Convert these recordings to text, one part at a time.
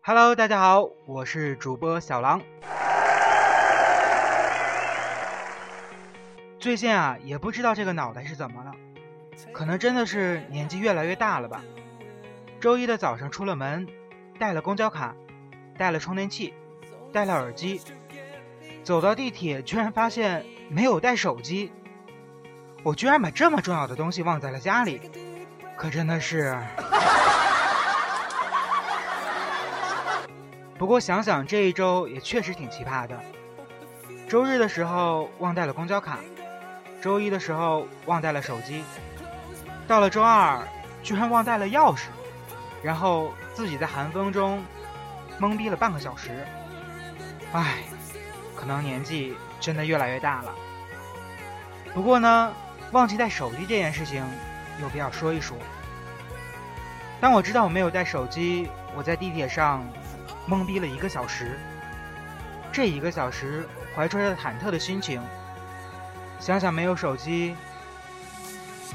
Hello，大家好，我是主播小狼。最近啊，也不知道这个脑袋是怎么了，可能真的是年纪越来越大了吧。周一的早上出了门，带了公交卡，带了充电器，带了耳机，走到地铁居然发现没有带手机，我居然把这么重要的东西忘在了家里，可真的是。不过想想这一周也确实挺奇葩的。周日的时候忘带了公交卡，周一的时候忘带了手机，到了周二居然忘带了钥匙，然后自己在寒风中懵逼了半个小时。唉，可能年纪真的越来越大了。不过呢，忘记带手机这件事情有必要说一说。当我知道我没有带手机，我在地铁上。懵逼了一个小时，这一个小时怀揣着忐忑的心情，想想没有手机，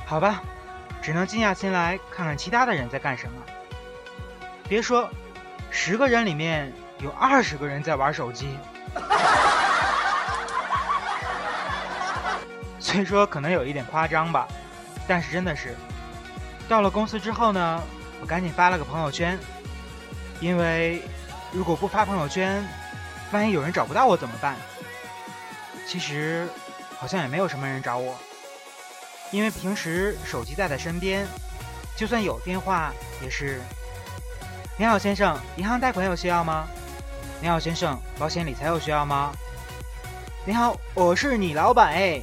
好吧，只能静下心来看看其他的人在干什么。别说，十个人里面有二十个人在玩手机。虽说可能有一点夸张吧，但是真的是，到了公司之后呢，我赶紧发了个朋友圈，因为。如果不发朋友圈，万一有人找不到我怎么办？其实好像也没有什么人找我，因为平时手机带在身边，就算有电话也是。你好，先生，银行贷款有需要吗？你好，先生，保险理财有需要吗？你好，我是你老板哎。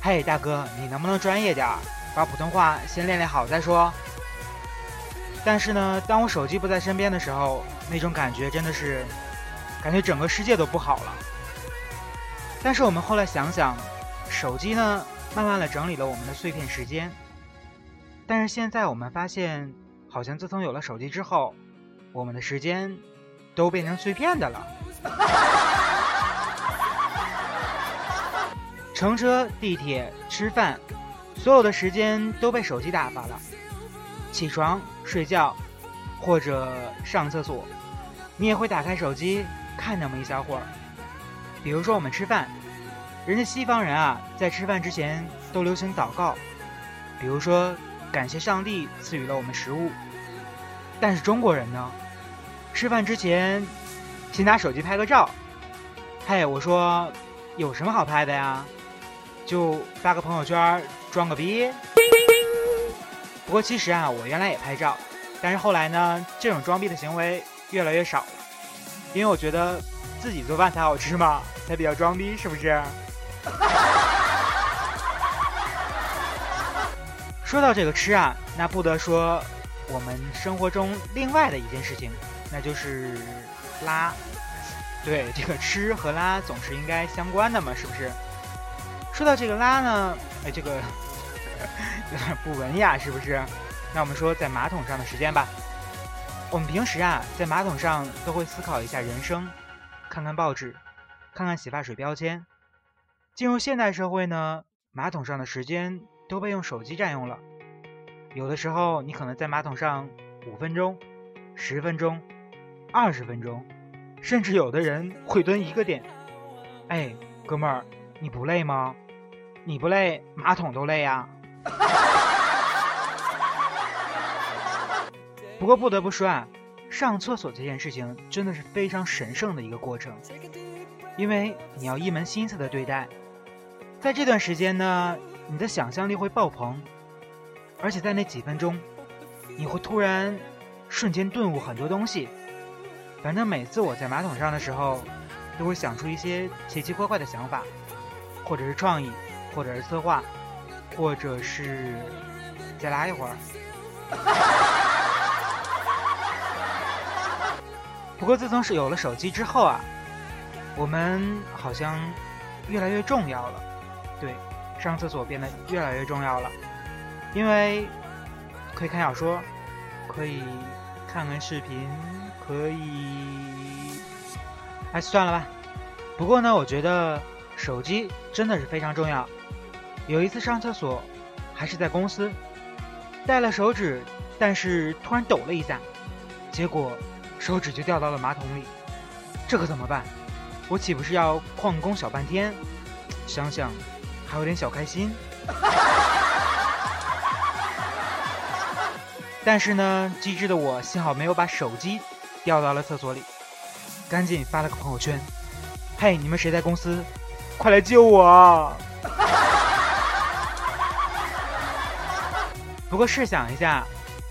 嘿，大哥，你能不能专业点儿，把普通话先练练好再说。但是呢，当我手机不在身边的时候，那种感觉真的是，感觉整个世界都不好了。但是我们后来想想，手机呢，慢慢的整理了我们的碎片时间。但是现在我们发现，好像自从有了手机之后，我们的时间都变成碎片的了。乘车、地铁、吃饭，所有的时间都被手机打发了。起床、睡觉，或者上厕所，你也会打开手机看那么一小会儿。比如说我们吃饭，人家西方人啊，在吃饭之前都流行祷告，比如说感谢上帝赐予了我们食物。但是中国人呢，吃饭之前先拿手机拍个照。嘿，我说有什么好拍的呀？就发个朋友圈装个逼。不过其实啊，我原来也拍照，但是后来呢，这种装逼的行为越来越少了，因为我觉得自己做饭才好吃嘛，才比较装逼，是不是？说到这个吃啊，那不得说我们生活中另外的一件事情，那就是拉。对，这个吃和拉总是应该相关的嘛，是不是？说到这个拉呢，哎，这个。有点不文雅，是不是？那我们说在马桶上的时间吧。我们平时啊，在马桶上都会思考一下人生，看看报纸，看看洗发水标签。进入现代社会呢，马桶上的时间都被用手机占用了。有的时候你可能在马桶上五分钟、十分钟、二十分钟，甚至有的人会蹲一个点。哎，哥们儿，你不累吗？你不累，马桶都累呀。不过不得不说啊，上厕所这件事情真的是非常神圣的一个过程，因为你要一门心思的对待，在这段时间呢，你的想象力会爆棚，而且在那几分钟，你会突然瞬间顿悟很多东西。反正每次我在马桶上的时候，都会想出一些奇奇怪怪的想法，或者是创意，或者是策划。或者是再拉一会儿。不过自从是有了手机之后啊，我们好像越来越重要了。对，上厕所变得越来越重要了，因为可以看小说，可以看看视频，可以……哎，算了吧。不过呢，我觉得手机真的是非常重要。有一次上厕所，还是在公司，带了手指，但是突然抖了一下，结果手指就掉到了马桶里，这可怎么办？我岂不是要旷工小半天？想想还有点小开心。但是呢，机智的我幸好没有把手机掉到了厕所里，赶紧发了个朋友圈。嘿，你们谁在公司？快来救我！不过试想一下，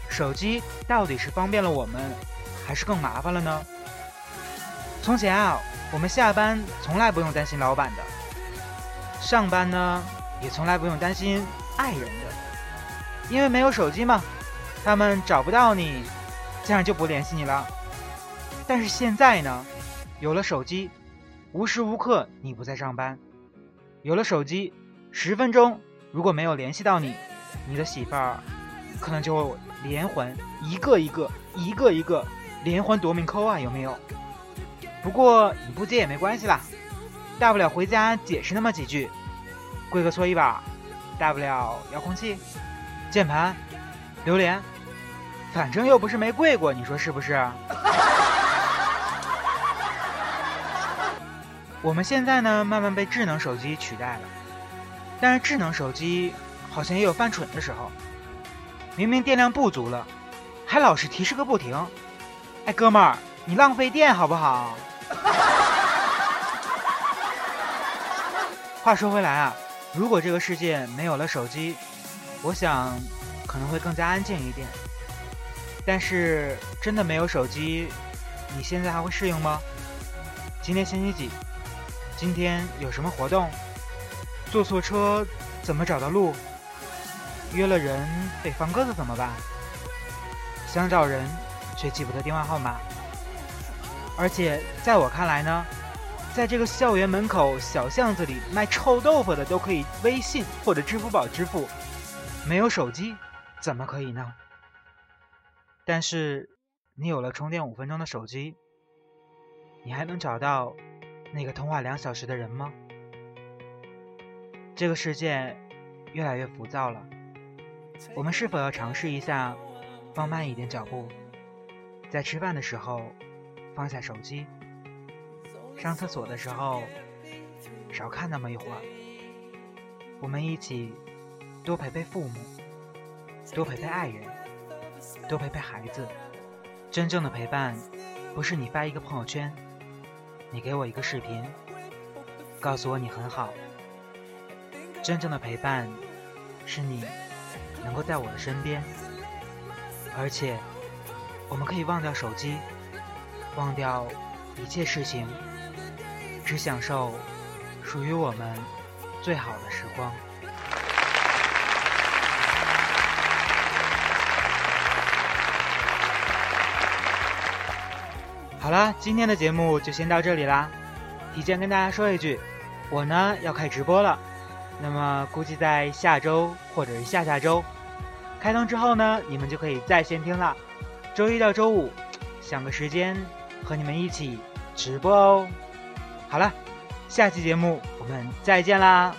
手机到底是方便了我们，还是更麻烦了呢？从前啊，我们下班从来不用担心老板的，上班呢也从来不用担心爱人的，因为没有手机嘛，他们找不到你，这样就不联系你了。但是现在呢，有了手机。无时无刻你不在上班，有了手机，十分钟如果没有联系到你，你的媳妇儿可能就会连环一个一个一个一个连环夺命扣啊，有没有？不过你不接也没关系啦，大不了回家解释那么几句，跪个搓衣板，大不了遥控器、键盘、榴莲，反正又不是没跪过，你说是不是？我们现在呢，慢慢被智能手机取代了，但是智能手机好像也有犯蠢的时候。明明电量不足了，还老是提示个不停。哎，哥们儿，你浪费电好不好？话说回来啊，如果这个世界没有了手机，我想可能会更加安静一点。但是真的没有手机，你现在还会适应吗？今天星期几？今天有什么活动？坐错车怎么找到路？约了人被放鸽子怎么办？想找人却记不得电话号码。而且在我看来呢，在这个校园门口小巷子里卖臭豆腐的都可以微信或者支付宝支付，没有手机怎么可以呢？但是你有了充电五分钟的手机，你还能找到？那个通话两小时的人吗？这个世界越来越浮躁了，我们是否要尝试一下放慢一点脚步，在吃饭的时候放下手机，上厕所的时候少看那么一会儿，我们一起多陪陪父母，多陪陪爱人，多陪陪孩子。真正的陪伴，不是你发一个朋友圈。你给我一个视频，告诉我你很好。真正的陪伴，是你能够在我的身边，而且我们可以忘掉手机，忘掉一切事情，只享受属于我们最好的时光。好了，今天的节目就先到这里啦。提前跟大家说一句，我呢要开直播了，那么估计在下周或者是下下周开通之后呢，你们就可以在线听了。周一到周五，想个时间和你们一起直播哦。好了，下期节目我们再见啦。